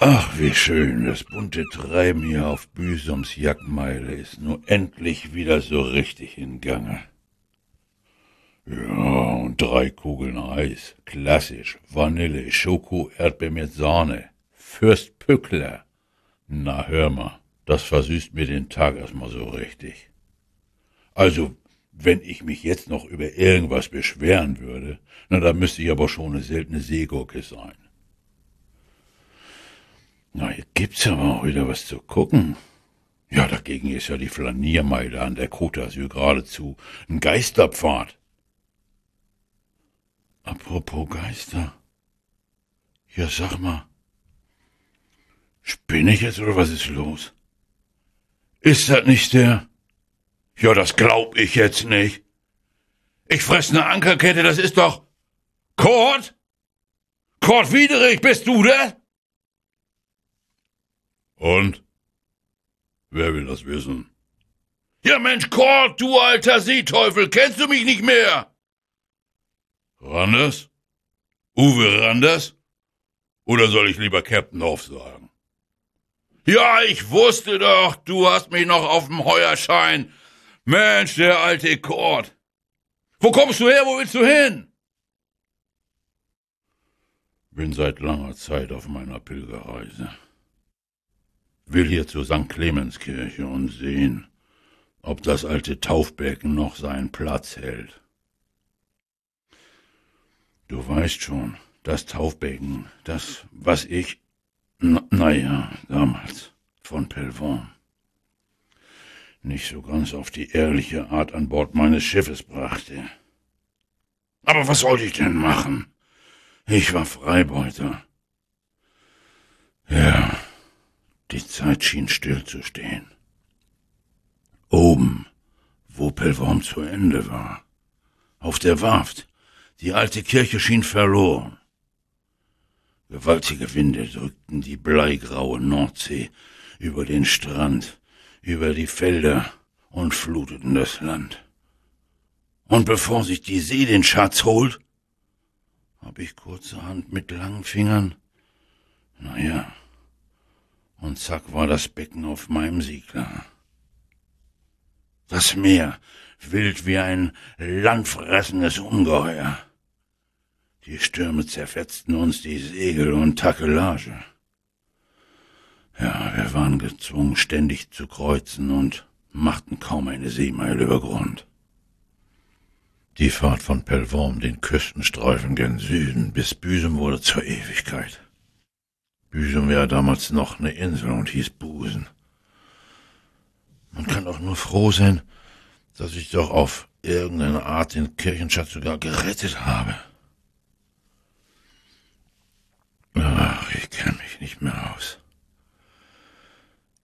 Ach, wie schön, das bunte Treiben hier auf Büsums Jackmeile ist nur endlich wieder so richtig in Gange. Ja, und drei Kugeln Eis. Klassisch. Vanille, Schoko, Erdbeer mit Sahne. Fürst Pückler. Na, hör mal, das versüßt mir den Tag erstmal so richtig. Also, wenn ich mich jetzt noch über irgendwas beschweren würde, na, da müsste ich aber schon eine seltene Seegurke sein. Na, hier gibt's aber auch wieder was zu gucken. Ja, dagegen ist ja die Flaniermeile an der Côte d'Azur geradezu ein Geisterpfad. Apropos Geister. Ja, sag mal. Spinne ich jetzt oder was ist los? Ist das nicht der? Ja, das glaub ich jetzt nicht. Ich fress ne Ankerkette, das ist doch. Kurt? Kurt Wiederich, bist du der? Und? Wer will das wissen? Ja Mensch, Kurt, du alter Seeteufel, kennst du mich nicht mehr? Randers? Uwe Randers? Oder soll ich lieber Captain Hoff sagen? Ja, ich wusste doch, du hast mich noch auf dem Heuerschein. Mensch, der alte Kurt. Wo kommst du her, wo willst du hin? Bin seit langer Zeit auf meiner Pilgerreise will hier zur St. Clemenskirche und sehen, ob das alte Taufbecken noch seinen Platz hält. Du weißt schon, das Taufbecken, das, was ich, naja, damals von Pelvorm, nicht so ganz auf die ehrliche Art an Bord meines Schiffes brachte. Aber was sollte ich denn machen? Ich war Freibeuter. Ja, die Zeit schien stillzustehen. Oben, wo Pelvorm zu Ende war, auf der Warft, die alte Kirche schien verloren. Gewaltige Winde drückten die bleigraue Nordsee über den Strand, über die Felder und fluteten das Land. Und bevor sich die See den Schatz holt, hab ich kurzerhand mit langen Fingern, naja, und zack war das Becken auf meinem Siegler. Das Meer, wild wie ein landfressendes Ungeheuer. Die Stürme zerfetzten uns die Segel und Takelage. Ja, wir waren gezwungen, ständig zu kreuzen und machten kaum eine Seemeile über Grund. Die Fahrt von Pelvorm den Küstenstreifen gen Süden bis Büsum wurde zur Ewigkeit. Büsum war damals noch eine Insel und hieß Busen. Man kann doch nur froh sein, dass ich doch auf irgendeine Art den Kirchenschatz sogar gerettet habe. Ach, ich kenn mich nicht mehr aus.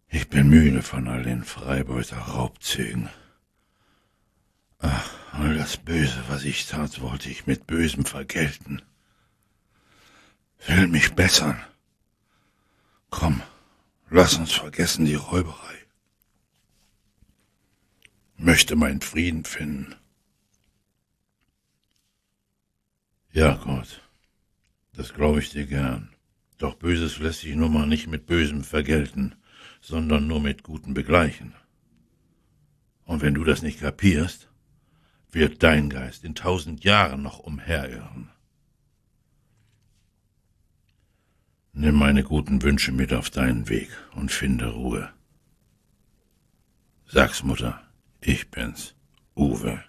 Ich bin müde von all den Freibeuter Raubzügen. Ach, all das Böse, was ich tat, wollte ich mit Bösem vergelten. Will mich bessern. Komm, lass uns vergessen die Räuberei. Möchte meinen Frieden finden. Ja, Gott, das glaube ich dir gern. Doch Böses lässt sich nun mal nicht mit Bösem vergelten, sondern nur mit Gutem begleichen. Und wenn du das nicht kapierst, wird dein Geist in tausend Jahren noch umherirren. Nimm meine guten Wünsche mit auf deinen Weg und finde Ruhe. Sag's Mutter, ich bin's, Uwe.